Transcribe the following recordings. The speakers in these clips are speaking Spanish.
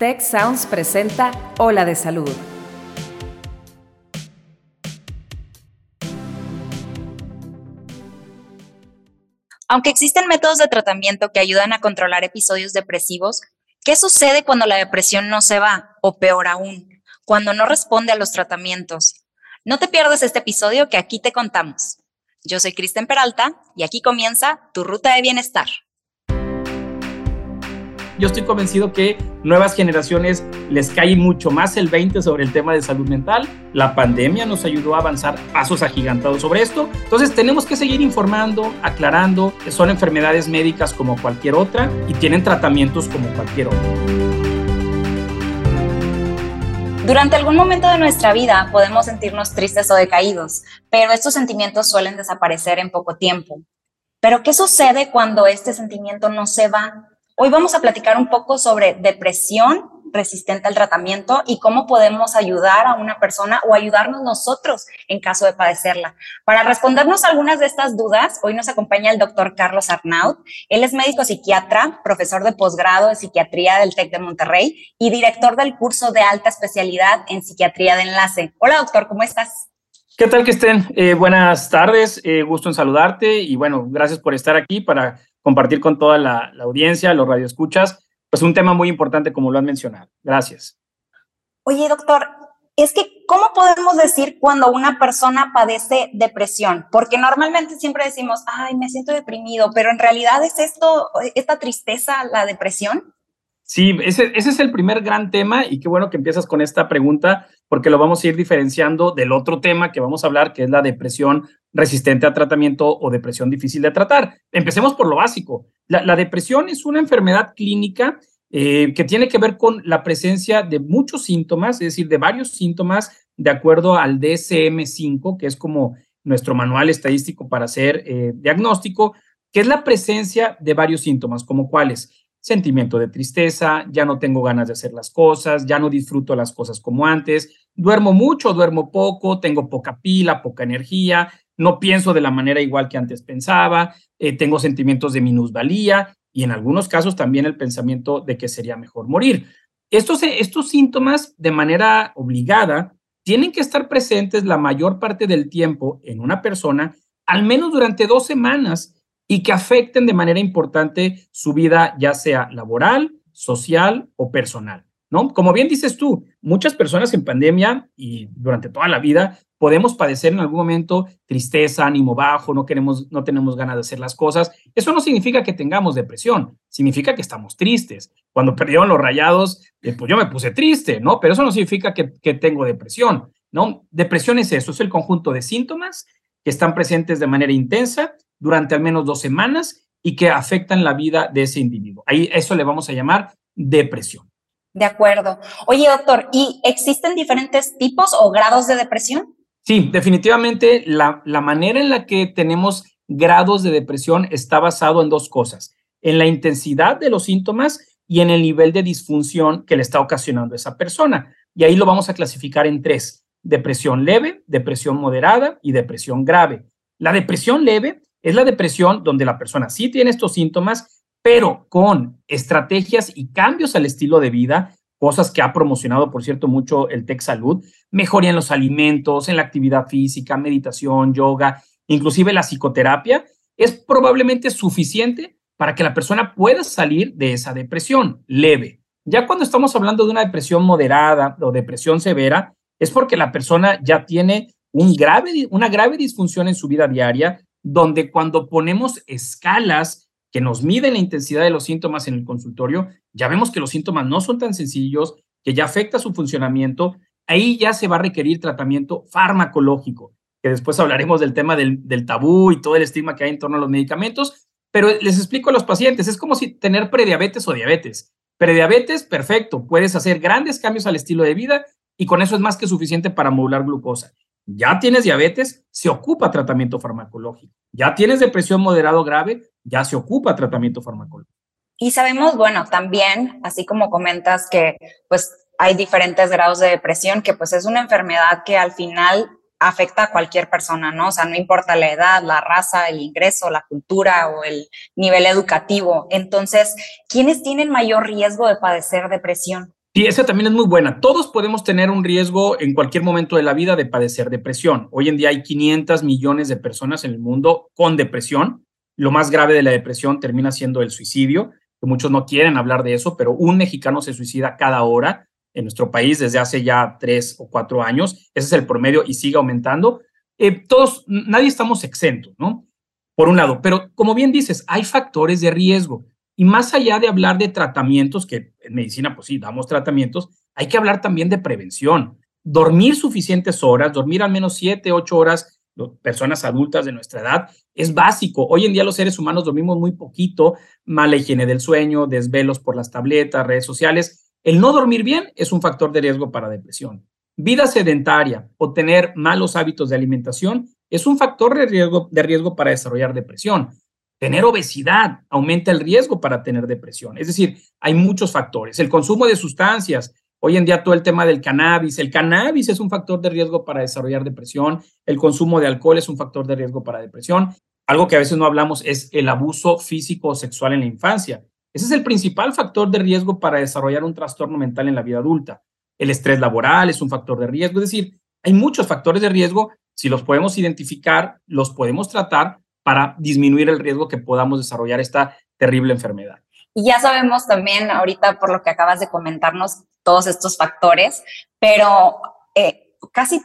Tech Sounds presenta Ola de Salud. Aunque existen métodos de tratamiento que ayudan a controlar episodios depresivos, ¿qué sucede cuando la depresión no se va? O peor aún, cuando no responde a los tratamientos. No te pierdas este episodio que aquí te contamos. Yo soy Kristen Peralta y aquí comienza tu ruta de bienestar yo estoy convencido que nuevas generaciones les cae mucho más el 20 sobre el tema de salud mental. La pandemia nos ayudó a avanzar pasos agigantados sobre esto. Entonces tenemos que seguir informando, aclarando que son enfermedades médicas como cualquier otra y tienen tratamientos como cualquier otra. Durante algún momento de nuestra vida podemos sentirnos tristes o decaídos, pero estos sentimientos suelen desaparecer en poco tiempo. Pero ¿qué sucede cuando este sentimiento no se va Hoy vamos a platicar un poco sobre depresión resistente al tratamiento y cómo podemos ayudar a una persona o ayudarnos nosotros en caso de padecerla. Para respondernos algunas de estas dudas, hoy nos acompaña el doctor Carlos Arnaud. Él es médico psiquiatra, profesor de posgrado de psiquiatría del TEC de Monterrey y director del curso de alta especialidad en psiquiatría de enlace. Hola doctor, ¿cómo estás? ¿Qué tal que estén? Eh, buenas tardes, eh, gusto en saludarte y bueno, gracias por estar aquí para compartir con toda la, audiencia, los radioescuchas, pues un tema muy importante como lo han mencionado. Gracias. Oye, doctor, es que, ¿cómo podemos decir cuando una persona padece depresión? Porque normalmente siempre decimos, ay, me siento deprimido, pero en realidad es esto, esta tristeza, la depresión. Sí, ese, ese, es el primer gran tema y qué bueno que empiezas con esta pregunta porque lo vamos a ir diferenciando del otro tema que vamos a hablar, que es la depresión resistente a tratamiento o depresión difícil de tratar. Empecemos por lo básico. La, depresión es una enfermedad clínica eh, que tiene que ver con la presencia de muchos síntomas, es decir, de varios síntomas de acuerdo al DSM-5, que es como nuestro manual estadístico para hacer eh, diagnóstico, que es la presencia de varios síntomas, como cuáles sentimiento de tristeza, ya no tengo ganas de hacer las cosas, ya no disfruto las cosas como antes, duermo mucho, duermo poco, tengo poca pila, poca energía, no pienso de la manera igual que antes pensaba, eh, tengo sentimientos de minusvalía y en algunos casos también el pensamiento de que sería mejor morir. Estos, estos síntomas de manera obligada tienen que estar presentes la mayor parte del tiempo en una persona, al menos durante dos semanas, y que afecten de manera importante su vida, ya sea laboral, social o personal. ¿No? Como bien dices tú, muchas personas en pandemia y durante toda la vida podemos padecer en algún momento tristeza, ánimo bajo, no queremos, no tenemos ganas de hacer las cosas. Eso no significa que tengamos depresión, significa que estamos tristes. Cuando perdieron los rayados, eh, pues yo me puse triste, ¿no? Pero eso no significa que, que tengo depresión, ¿no? Depresión es eso, es el conjunto de síntomas que están presentes de manera intensa durante al menos dos semanas y que afectan la vida de ese individuo. Ahí eso le vamos a llamar depresión. De acuerdo. Oye, doctor, ¿y existen diferentes tipos o grados de depresión? Sí, definitivamente la, la manera en la que tenemos grados de depresión está basado en dos cosas, en la intensidad de los síntomas y en el nivel de disfunción que le está ocasionando esa persona. Y ahí lo vamos a clasificar en tres, depresión leve, depresión moderada y depresión grave. La depresión leve es la depresión donde la persona sí tiene estos síntomas, pero con estrategias y cambios al estilo de vida, cosas que ha promocionado, por cierto, mucho el Tech Salud, mejoría en los alimentos, en la actividad física, meditación, yoga, inclusive la psicoterapia, es probablemente suficiente para que la persona pueda salir de esa depresión leve. Ya cuando estamos hablando de una depresión moderada o depresión severa, es porque la persona ya tiene una grave disfunción en su vida diaria, donde cuando ponemos escalas que nos miden la intensidad de los síntomas en el consultorio, ya vemos que los síntomas no son tan sencillos, que ya afecta su funcionamiento, ahí ya se va a requerir tratamiento farmacológico, que después hablaremos del tema del, tabú y todo el estigma que hay en torno a los medicamentos, pero les explico a los pacientes, es como si tener prediabetes o diabetes. Prediabetes, perfecto, puedes hacer grandes cambios al estilo de vida y con eso es más que suficiente para modular glucosa. Ya tienes diabetes, se ocupa tratamiento farmacológico. Ya tienes depresión moderado grave, ya se ocupa tratamiento farmacológico. Y sabemos, bueno, también, así como comentas que pues hay diferentes grados de depresión, que pues es una enfermedad que al final afecta a cualquier persona, ¿no? O sea, no importa la edad, la raza, el ingreso, la cultura o el nivel educativo. Entonces, ¿quiénes tienen mayor riesgo de padecer depresión? Sí, esa también es muy buena. Todos podemos tener un riesgo en cualquier momento de la vida de padecer depresión. Hoy en día hay 500 millones de personas en el mundo con depresión. Lo más grave de la depresión termina siendo el suicidio, que muchos no quieren hablar de eso, pero un mexicano se suicida cada hora en nuestro país desde hace ya tres o cuatro años. Ese es el promedio y sigue aumentando. Eh, todos, nadie estamos exentos, ¿no? Por un lado, pero como bien dices, hay factores de riesgo. Y más allá de hablar de tratamientos, que en medicina, pues sí, damos tratamientos, hay que hablar también de prevención. Dormir suficientes horas, dormir al menos siete, ocho horas, personas adultas de nuestra edad, es básico. Hoy en día los seres humanos dormimos muy poquito, mala higiene del sueño, desvelos por las tabletas, redes sociales. El no dormir bien es un factor de riesgo para depresión. Vida sedentaria o tener malos hábitos de alimentación es un factor de riesgo, de riesgo para desarrollar depresión. Tener obesidad aumenta el riesgo para tener depresión. Es decir, hay muchos factores. El consumo de sustancias, hoy en día todo el tema del cannabis, el cannabis es un factor de riesgo para desarrollar depresión, el consumo de alcohol es un factor de riesgo para depresión. Algo que a veces no hablamos es el abuso físico o sexual en la infancia. Ese es el principal factor de riesgo para desarrollar un trastorno mental en la vida adulta. El estrés laboral es un factor de riesgo, es decir, hay muchos factores de riesgo. Si los podemos identificar, los podemos tratar para disminuir el riesgo que podamos desarrollar esta terrible enfermedad. Y ya sabemos también ahorita por lo que acabas de comentarnos todos estos factores, pero eh, casi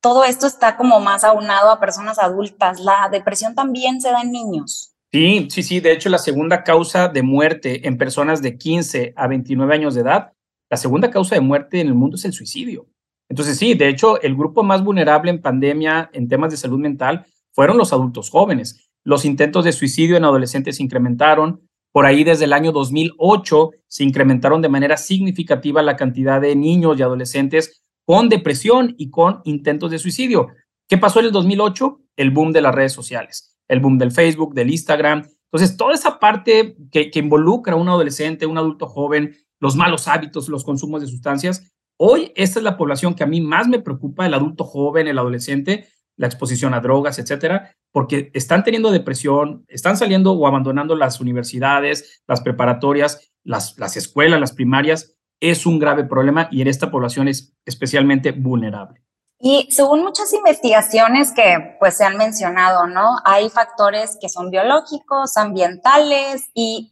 todo esto está como más aunado a personas adultas. La depresión también se da en niños. Sí, sí, sí. De hecho, la segunda causa de muerte en personas de 15 a 29 años de edad, la segunda causa de muerte en el mundo es el suicidio. Entonces, sí, de hecho, el grupo más vulnerable en pandemia en temas de salud mental fueron los adultos jóvenes. Los intentos de suicidio en adolescentes se incrementaron. Por ahí desde el año 2008 se incrementaron de manera significativa la cantidad de niños y adolescentes con depresión y con intentos de suicidio. ¿Qué pasó en el 2008? El boom de las redes sociales, el boom del Facebook, del Instagram. Entonces, toda esa parte que, que involucra a un adolescente, un adulto joven, los malos hábitos, los consumos de sustancias, hoy esta es la población que a mí más me preocupa, el adulto joven, el adolescente, la exposición a drogas, etcétera, porque están teniendo depresión, están saliendo o abandonando las universidades, las preparatorias, las, las escuelas, las primarias. Es un grave problema y en esta población es especialmente vulnerable. Y según muchas investigaciones que pues se han mencionado, ¿no? Hay factores que son biológicos, ambientales y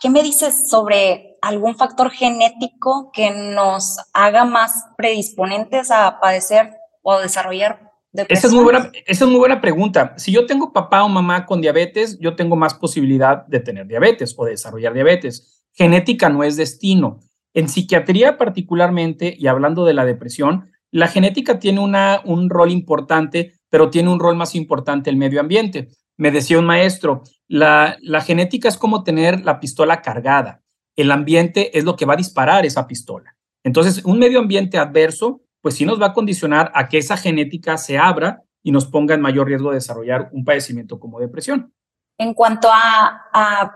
¿qué me dices sobre algún factor genético que nos haga más predisponentes a padecer o desarrollar esa es, muy buena, esa es muy buena pregunta. Si yo tengo papá o mamá con diabetes, yo tengo más posibilidad de tener diabetes o de desarrollar diabetes. Genética no es destino. En psiquiatría particularmente, y hablando de la depresión, la genética tiene una, un rol importante, pero tiene un rol más importante el medio ambiente. Me decía un maestro, la, la genética es como tener la pistola cargada. El ambiente es lo que va a disparar esa pistola. Entonces, un medio ambiente adverso pues sí nos va a condicionar a que esa genética se abra y nos ponga en mayor riesgo de desarrollar un padecimiento como depresión. En cuanto a,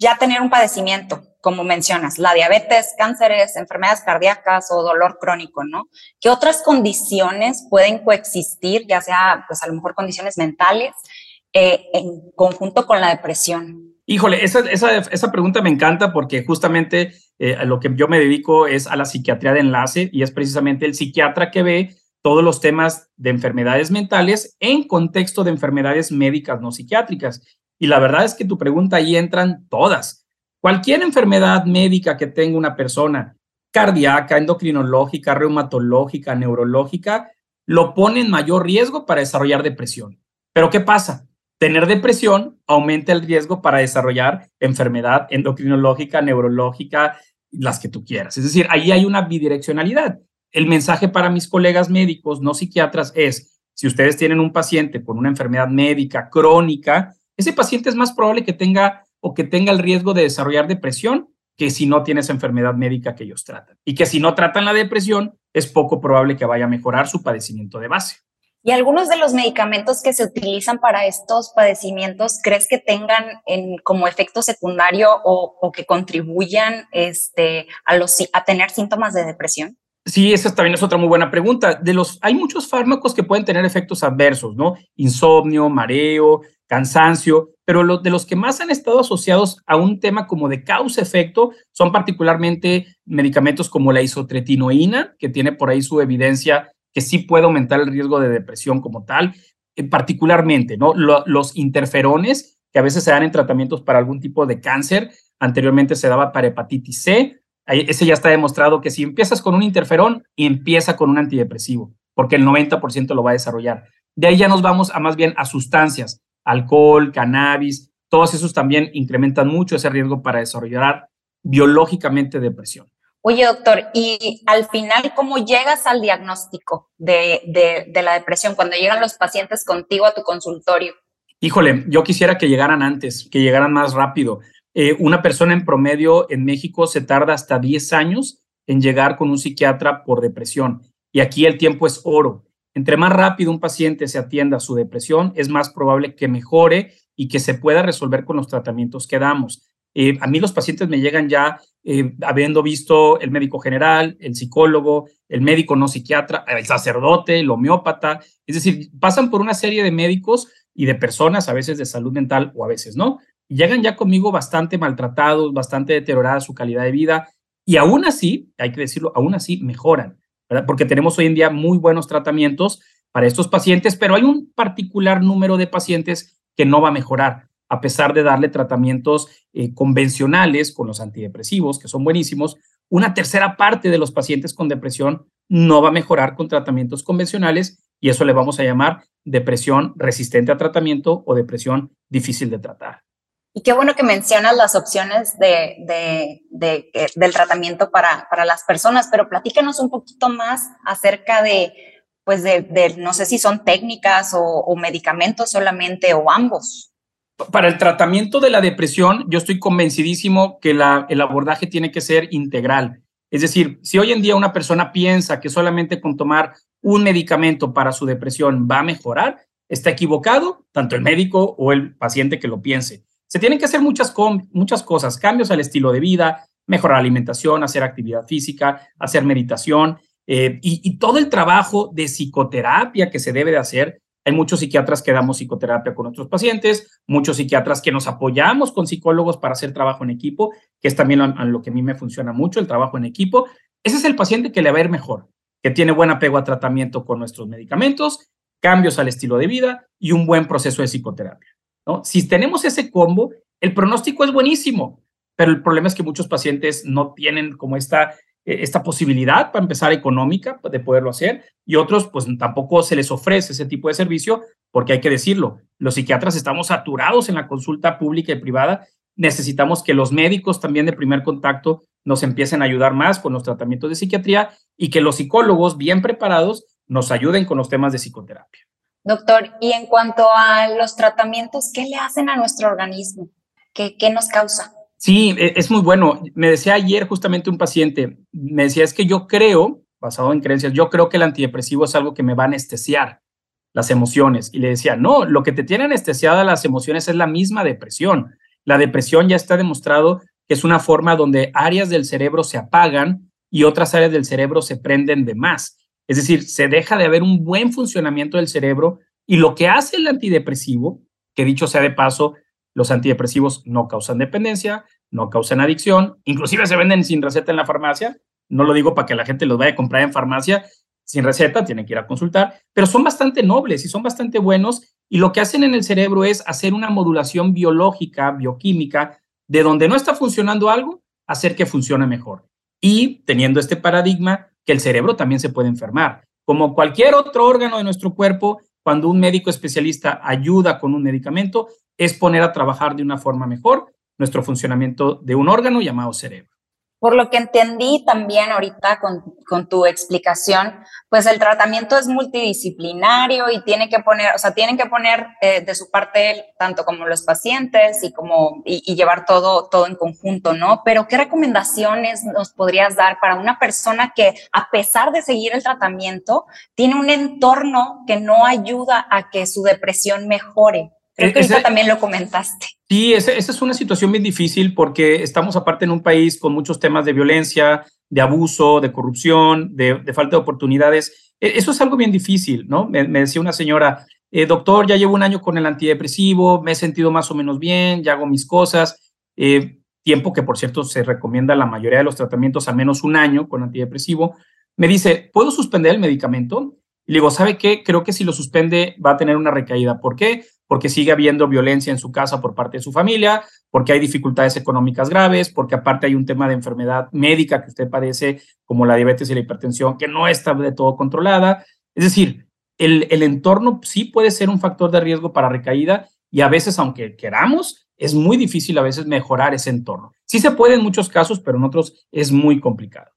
ya tener un padecimiento, como mencionas, la diabetes, cánceres, enfermedades cardíacas o dolor crónico, ¿no? ¿Qué otras condiciones pueden coexistir, ya sea, pues a lo mejor condiciones mentales, eh, en conjunto con la depresión? Híjole, esa, esa, esa pregunta me encanta porque justamente eh, lo que yo me dedico es a la psiquiatría de enlace y es precisamente el psiquiatra que ve todos los temas de enfermedades mentales en contexto de enfermedades médicas no psiquiátricas. Y la verdad es que tu pregunta ahí entran todas. Cualquier enfermedad médica que tenga una persona, cardíaca, endocrinológica, reumatológica, neurológica, lo pone en mayor riesgo para desarrollar depresión. Pero ¿qué pasa? Tener depresión aumenta el riesgo para desarrollar enfermedad endocrinológica, neurológica, las que tú quieras. Es decir, ahí hay una bidireccionalidad. El mensaje para mis colegas médicos, no psiquiatras, es, si ustedes tienen un paciente con una enfermedad médica crónica, ese paciente es más probable que tenga o que tenga el riesgo de desarrollar depresión que si no tiene esa enfermedad médica que ellos tratan. Y que si no tratan la depresión, es poco probable que vaya a mejorar su padecimiento de base. ¿Y algunos de los medicamentos que se utilizan para estos padecimientos crees que tengan en, como efecto secundario o, que contribuyan este, a, los, tener síntomas de depresión? Sí, esa también es otra muy buena pregunta. Hay muchos fármacos que pueden tener efectos adversos, ¿no? Insomnio, mareo, cansancio, pero de los que más han estado asociados a un tema como de causa-efecto son particularmente medicamentos como la isotretinoína, que tiene por ahí su evidencia que sí puede aumentar el riesgo de depresión como tal, eh, particularmente, ¿no? los interferones, que a veces se dan en tratamientos para algún tipo de cáncer, anteriormente se daba para hepatitis C, ese ya está demostrado que si empiezas con un interferón, empieza con un antidepresivo, porque el 90% lo va a desarrollar. De ahí ya nos vamos a más bien a sustancias, alcohol, cannabis, todos esos también incrementan mucho ese riesgo para desarrollar biológicamente depresión. Oye, doctor, y al final, ¿cómo llegas al diagnóstico de, de, la depresión cuando llegan los pacientes contigo a tu consultorio? Híjole, yo quisiera que llegaran antes, que llegaran más rápido. Eh, una persona en promedio en México se tarda hasta 10 años en llegar con un psiquiatra por depresión. Y aquí el tiempo es oro. Entre más rápido un paciente se atienda a su depresión, es más probable que mejore y que se pueda resolver con los tratamientos que damos. Eh, a mí los pacientes me llegan ya eh, habiendo visto el médico general, el psicólogo, el médico no psiquiatra, el sacerdote, el homeópata. Es decir, pasan por una serie de médicos y de personas, a veces de salud mental o a veces no. Llegan ya conmigo bastante maltratados, bastante deteriorada su calidad de vida. Y aún así, hay que decirlo, aún así mejoran porque tenemos hoy en día muy buenos tratamientos para estos pacientes, pero hay un particular número de pacientes que no va a mejorar, a pesar de darle tratamientos eh, convencionales con los antidepresivos, que son buenísimos. Una tercera parte de los pacientes con depresión no va a mejorar con tratamientos convencionales y eso le vamos a llamar depresión resistente a tratamiento o depresión difícil de tratar. Y qué bueno que mencionas las opciones de, de, del tratamiento para, para, las personas, pero platícanos un poquito más acerca de, pues de, no sé si son técnicas o, medicamentos solamente o ambos. Para el tratamiento de la depresión, yo estoy convencidísimo que el abordaje tiene que ser integral. Es decir, si hoy en día una persona piensa que solamente con tomar un medicamento para su depresión va a mejorar, está equivocado, tanto el médico o el paciente que lo piense. Se tienen que hacer muchas, cosas, cambios al estilo de vida, mejorar la alimentación, hacer actividad física, hacer meditación eh, y, todo el trabajo de psicoterapia que se debe de hacer. Hay muchos psiquiatras que damos psicoterapia con nuestros pacientes, muchos psiquiatras que nos apoyamos con psicólogos para hacer trabajo en equipo, que es también lo, lo que a mí me funciona mucho, el trabajo en equipo. Ese es el paciente que le va a ir mejor, que tiene buen apego a tratamiento con nuestros medicamentos, cambios al estilo de vida y un buen proceso de psicoterapia. Si tenemos ese combo, el pronóstico es buenísimo, pero el problema es que muchos pacientes no tienen como esta, esta posibilidad para empezar económica de poderlo hacer y otros pues tampoco se les ofrece ese tipo de servicio porque hay que decirlo, los psiquiatras estamos saturados en la consulta pública y privada, necesitamos que los médicos también de primer contacto nos empiecen a ayudar más con los tratamientos de psiquiatría y que los psicólogos bien preparados nos ayuden con los temas de psicoterapia. Doctor, y en cuanto a los tratamientos, ¿qué le hacen a nuestro organismo? ¿Qué, qué nos causa? Sí, e, es muy bueno. Me decía ayer justamente un paciente, me decía, es que yo creo, basado en creencias, yo creo que el antidepresivo es algo que me va a anestesiar las emociones. Y le decía, no, lo que te tiene anestesiada las emociones es la misma depresión. La depresión ya está demostrado que es una forma donde áreas del cerebro se apagan y otras áreas del cerebro se prenden de más. Es decir, se deja de haber un buen funcionamiento del cerebro y lo que hace el antidepresivo, que dicho sea de paso, los antidepresivos no causan dependencia, no causan adicción, inclusive se venden sin receta en la farmacia. No lo digo para que la gente los vaya a comprar en farmacia sin receta, tienen que ir a consultar, pero son bastante nobles y son bastante buenos y lo que hacen en el cerebro es hacer una modulación biológica, bioquímica, de donde no está funcionando algo, hacer que funcione mejor. Y teniendo este paradigma, que el cerebro también se puede enfermar. Como cualquier otro órgano de nuestro cuerpo, cuando un médico especialista ayuda con un medicamento, es poner a trabajar de una forma mejor nuestro funcionamiento de un órgano llamado cerebro. Por lo que entendí también ahorita con, tu explicación, pues el tratamiento es multidisciplinario y tiene que poner, o sea, tienen que poner eh, de su parte tanto como los pacientes y como y, llevar todo todo en conjunto, ¿no? Pero qué recomendaciones nos podrías dar para una persona que a pesar de seguir el tratamiento tiene un entorno que no ayuda a que su depresión mejore? Creo que ese, también lo comentaste. Sí, esa es una situación bien difícil porque estamos aparte en un país con muchos temas de violencia, de abuso, de corrupción, de, falta de oportunidades. E, eso es algo bien difícil, ¿no? Me, decía una señora, eh, doctor, ya llevo un año con el antidepresivo, me he sentido más o menos bien, ya hago mis cosas. Eh, tiempo que, por cierto, se recomienda la mayoría de los tratamientos a menos un año con antidepresivo. Me dice, ¿puedo suspender el medicamento? Y le digo, ¿sabe qué? Creo que si lo suspende va a tener una recaída. ¿Por qué? Porque sigue habiendo violencia en su casa por parte de su familia, porque hay dificultades económicas graves, porque aparte hay un tema de enfermedad médica que usted padece, como la diabetes y la hipertensión, que no está de todo controlada. Es decir, el, el entorno sí puede ser un factor de riesgo para recaída y a veces, aunque queramos, es muy difícil a veces mejorar ese entorno. Sí se puede en muchos casos, pero en otros es muy complicado.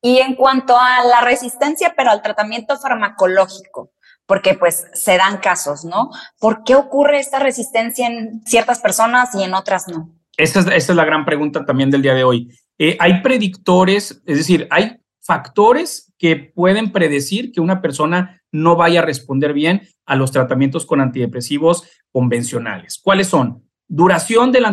Y en cuanto a la resistencia, pero al tratamiento farmacológico, porque pues se dan casos, ¿no? ¿Por qué ocurre esta resistencia en ciertas personas y en otras no? Esa es, la gran pregunta también del día de hoy. Eh, hay predictores, es decir, hay factores que pueden predecir que una persona no vaya a responder bien a los tratamientos con antidepresivos convencionales. ¿Cuáles son? Duración del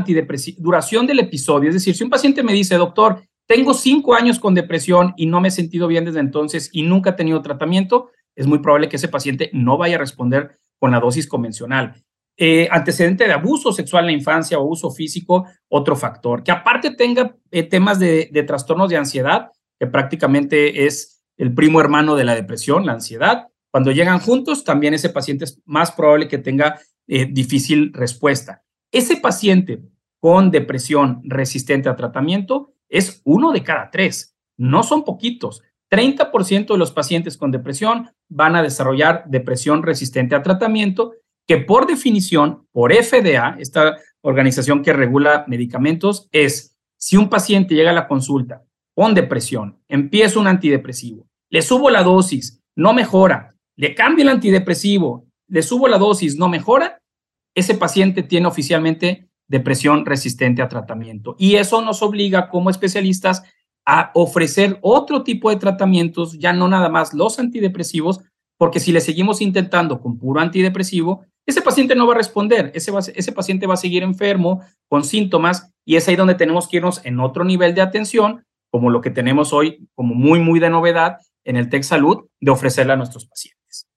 duración del episodio. Es decir, si un paciente me dice, doctor, tengo cinco años con depresión y no me he sentido bien desde entonces y nunca he tenido tratamiento, es muy probable que ese paciente no vaya a responder con la dosis convencional. Eh, antecedente de abuso sexual en la infancia o abuso físico, otro factor. Que aparte tenga eh, temas de, trastornos de ansiedad, que prácticamente es el primo hermano de la depresión, la ansiedad. Cuando llegan juntos, también ese paciente es más probable que tenga eh, difícil respuesta. Ese paciente con depresión resistente a tratamiento es uno de cada tres. No son poquitos. 30% de los pacientes con depresión van a desarrollar depresión resistente a tratamiento, que por definición, por FDA, esta organización que regula medicamentos, es si un paciente llega a la consulta con depresión, empieza un antidepresivo, le subo la dosis, no mejora, le cambio el antidepresivo, le subo la dosis, no mejora, ese paciente tiene oficialmente depresión resistente a tratamiento. Y eso nos obliga como especialistas a ofrecer otro tipo de tratamientos, ya no nada más los antidepresivos, porque si le seguimos intentando con puro antidepresivo, ese paciente no va a responder, ese, ese paciente va a seguir enfermo con síntomas y es ahí donde tenemos que irnos en otro nivel de atención, como lo que tenemos hoy como muy, muy de novedad en el TEC Salud, de ofrecerle a nuestros pacientes.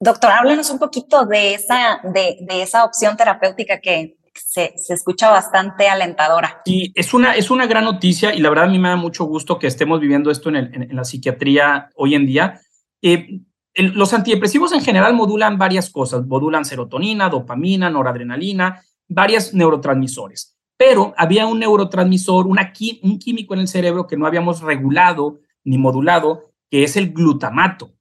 Doctor, háblanos un poquito de esa, de, de esa opción terapéutica que, se, escucha bastante alentadora. Y es una, es una gran noticia y la verdad a mí me da mucho gusto que estemos viviendo esto en, en, la psiquiatría hoy en día. Eh, los antidepresivos en general modulan varias cosas, modulan serotonina, dopamina, noradrenalina, varios neurotransmisores. Pero había un neurotransmisor, un químico en el cerebro que no habíamos regulado ni modulado, que es el glutamato.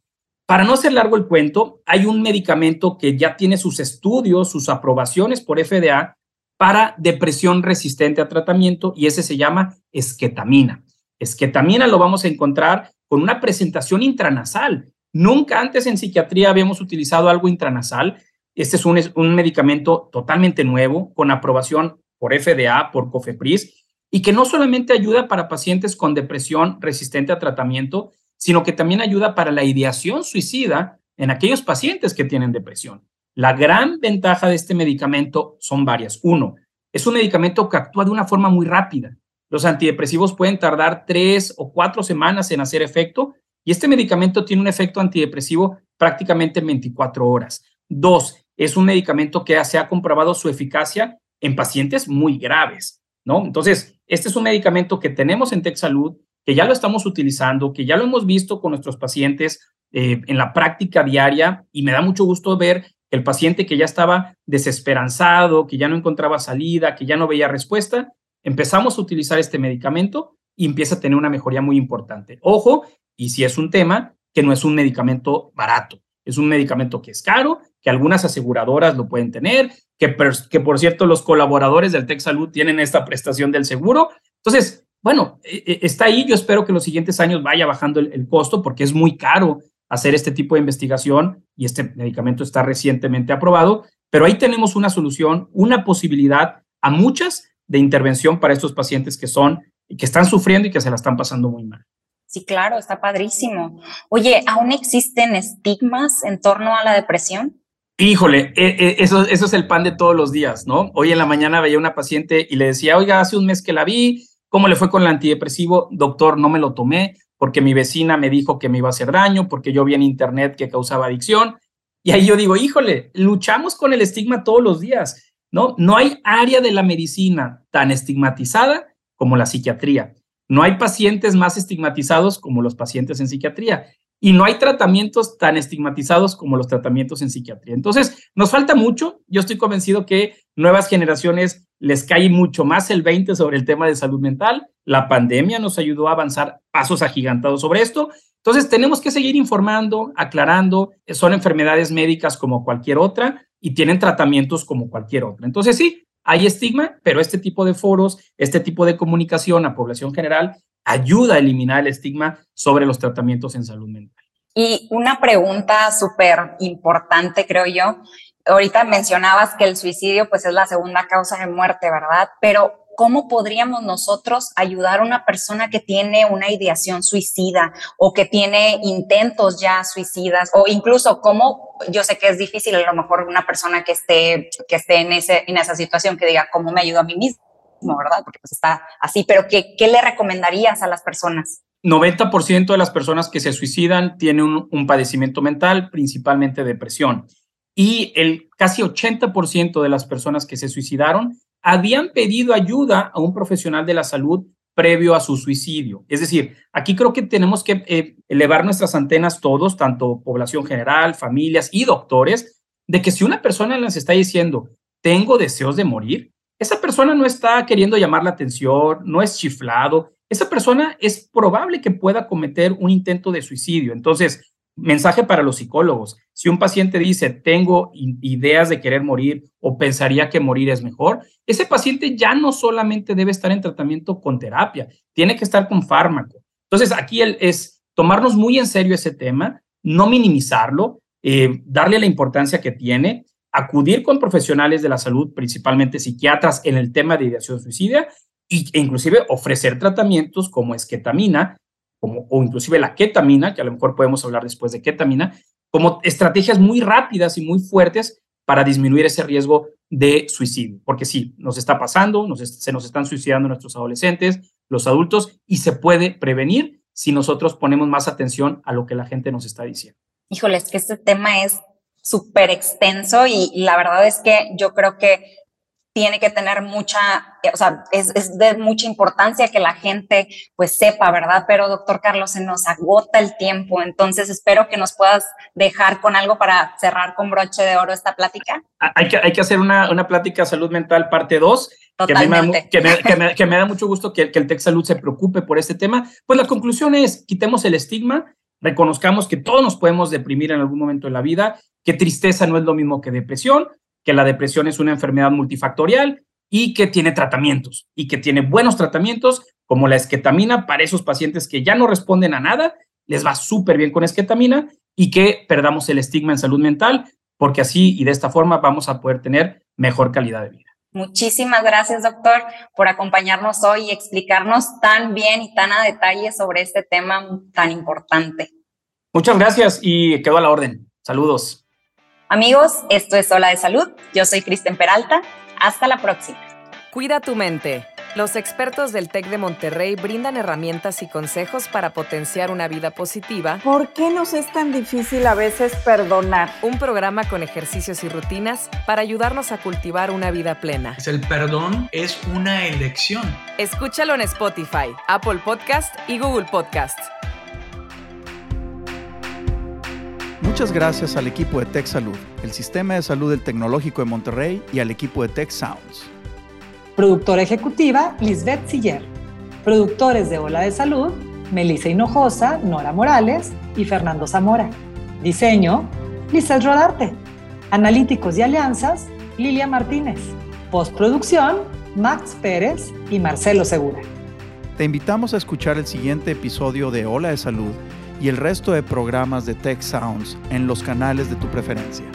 Para no hacer largo el cuento, hay un medicamento que ya tiene sus estudios, sus aprobaciones por FDA, para depresión resistente a tratamiento y ese se llama esquetamina. Esquetamina lo vamos a encontrar con una presentación intranasal. Nunca antes en psiquiatría habíamos utilizado algo intranasal. Este es un, un medicamento totalmente nuevo, con aprobación por FDA, por COFEPRIS, y que no solamente ayuda para pacientes con depresión resistente a tratamiento, sino que también ayuda para la ideación suicida en aquellos pacientes que tienen depresión. La gran ventaja de este medicamento son varias. Uno, es un medicamento que actúa de una forma muy rápida. Los antidepresivos pueden tardar tres o cuatro semanas en hacer efecto y este medicamento tiene un efecto antidepresivo prácticamente en 24 horas. Dos, es un medicamento que se ha comprobado su eficacia en pacientes muy graves, ¿no? Entonces, este es un medicamento que tenemos en TechSalud, que ya lo estamos utilizando, que ya lo hemos visto con nuestros pacientes eh, en la práctica diaria y me da mucho gusto ver el paciente que ya estaba desesperanzado, que ya no encontraba salida, que ya no veía respuesta, empezamos a utilizar este medicamento y empieza a tener una mejoría muy importante. Ojo, y si es un tema, que no es un medicamento barato, es un medicamento que es caro, que algunas aseguradoras lo pueden tener, que, por cierto los colaboradores del Tech Salud tienen esta prestación del seguro. Entonces, bueno, e, e, está ahí, yo espero que los siguientes años vaya bajando el costo porque es muy caro hacer este tipo de investigación y este medicamento está recientemente aprobado, pero ahí tenemos una solución, una posibilidad a muchas de intervención para estos pacientes que son y que están sufriendo y que se la están pasando muy mal. Sí, claro, está padrísimo. Oye, ¿aún existen estigmas en torno a la depresión? Híjole, e, e, eso, eso es el pan de todos los días, ¿no? Hoy en la mañana veía una paciente y le decía, oiga, hace un mes que la vi, ¿cómo le fue con el antidepresivo? Doctor, no me lo tomé porque mi vecina me dijo que me iba a hacer daño, porque yo vi en internet que causaba adicción. Y ahí yo digo, híjole, luchamos con el estigma todos los días, ¿no? No hay área de la medicina tan estigmatizada como la psiquiatría. No hay pacientes más estigmatizados como los pacientes en psiquiatría. Y no hay tratamientos tan estigmatizados como los tratamientos en psiquiatría. Entonces, nos falta mucho. Yo estoy convencido que nuevas generaciones les cae mucho más el 20 sobre el tema de salud mental. La pandemia nos ayudó a avanzar pasos agigantados sobre esto. Entonces, tenemos que seguir informando, aclarando. Son enfermedades médicas como cualquier otra y tienen tratamientos como cualquier otra. Entonces, sí, hay estigma, pero este tipo de foros, este tipo de comunicación a población general ayuda a eliminar el estigma sobre los tratamientos en salud mental. Y una pregunta súper importante, creo yo. Ahorita mencionabas que el suicidio pues es la segunda causa de muerte, ¿verdad? Pero ¿cómo podríamos nosotros ayudar a una persona que tiene una ideación suicida o que tiene intentos ya suicidas o incluso cómo, yo sé que es difícil a lo mejor una persona que esté, que esté en, ese, en esa situación que diga, ¿cómo me ayudo a mí mismo? ¿verdad? Porque pues está así, pero ¿qué, qué le recomendarías a las personas? 90% de las personas que se suicidan tienen un, padecimiento mental, principalmente depresión. Y el casi 80% de las personas que se suicidaron habían pedido ayuda a un profesional de la salud previo a su suicidio. Es decir, aquí creo que tenemos que eh, elevar nuestras antenas todos, tanto población general, familias y doctores, de que si una persona les está diciendo, tengo deseos de morir, esa persona no está queriendo llamar la atención, no es chiflado, esa persona es probable que pueda cometer un intento de suicidio. Entonces, mensaje para los psicólogos, si un paciente dice, tengo ideas de querer morir o pensaría que morir es mejor, ese paciente ya no solamente debe estar en tratamiento con terapia, tiene que estar con fármaco. Entonces, aquí es tomarnos muy en serio ese tema, no minimizarlo, eh, darle la importancia que tiene acudir con profesionales de la salud, principalmente psiquiatras, en el tema de ideación suicida e inclusive ofrecer tratamientos como esquetamina como, o inclusive la ketamina, que a lo mejor podemos hablar después de ketamina, como estrategias muy rápidas y muy fuertes para disminuir ese riesgo de suicidio. Porque sí, nos está pasando, se nos están suicidando nuestros adolescentes, los adultos, y se puede prevenir si nosotros ponemos más atención a lo que la gente nos está diciendo. Híjoles, que este tema es súper extenso y, la verdad es que yo creo que tiene que tener mucha, eh, o sea, es, es, de mucha importancia que la gente pues sepa, ¿verdad? Pero doctor Carlos, se nos agota el tiempo, entonces espero que nos puedas dejar con algo para cerrar con broche de oro esta plática. Ah, hay que, hay que hacer una, una plática salud mental parte 2. Totalmente. Que me, que, me, que, me, da mucho gusto que, que el Tech Salud se preocupe por este tema. Pues la conclusión es, quitemos el estigma, reconozcamos que todos nos podemos deprimir en algún momento de la vida que tristeza no es lo mismo que depresión, que la depresión es una enfermedad multifactorial y que tiene tratamientos y que tiene buenos tratamientos como la esquetamina para esos pacientes que ya no responden a nada, les va súper bien con esquetamina y que perdamos el estigma en salud mental, porque así y de esta forma vamos a poder tener mejor calidad de vida. Muchísimas gracias, doctor, por acompañarnos hoy y explicarnos tan bien y tan a detalle sobre este tema tan importante. Muchas gracias y quedo a la orden. Saludos. Amigos, esto es Hola de Salud. Yo soy Kristen Peralta. Hasta la próxima. Cuida tu mente. Los expertos del TEC de Monterrey brindan herramientas y consejos para potenciar una vida positiva. ¿Por qué nos es tan difícil a veces perdonar? Un programa con ejercicios y rutinas para ayudarnos a cultivar una vida plena. El perdón es una elección. Escúchalo en Spotify, Apple Podcast y Google Podcast. Muchas gracias al equipo de Tech Salud, el sistema de salud del Tecnológico de Monterrey y al equipo de Tech Sounds. Productora ejecutiva, Lisbeth Siller. Productores de Ola de Salud, Melissa Hinojosa, Nora Morales y Fernando Zamora. Diseño, Lizeth Rodarte. Analíticos y alianzas, Lilia Martínez. Postproducción, Max Pérez y Marcelo Segura. Te invitamos a escuchar el siguiente episodio de Ola de Salud y el resto de programas de Tech Sounds en los canales de tu preferencia.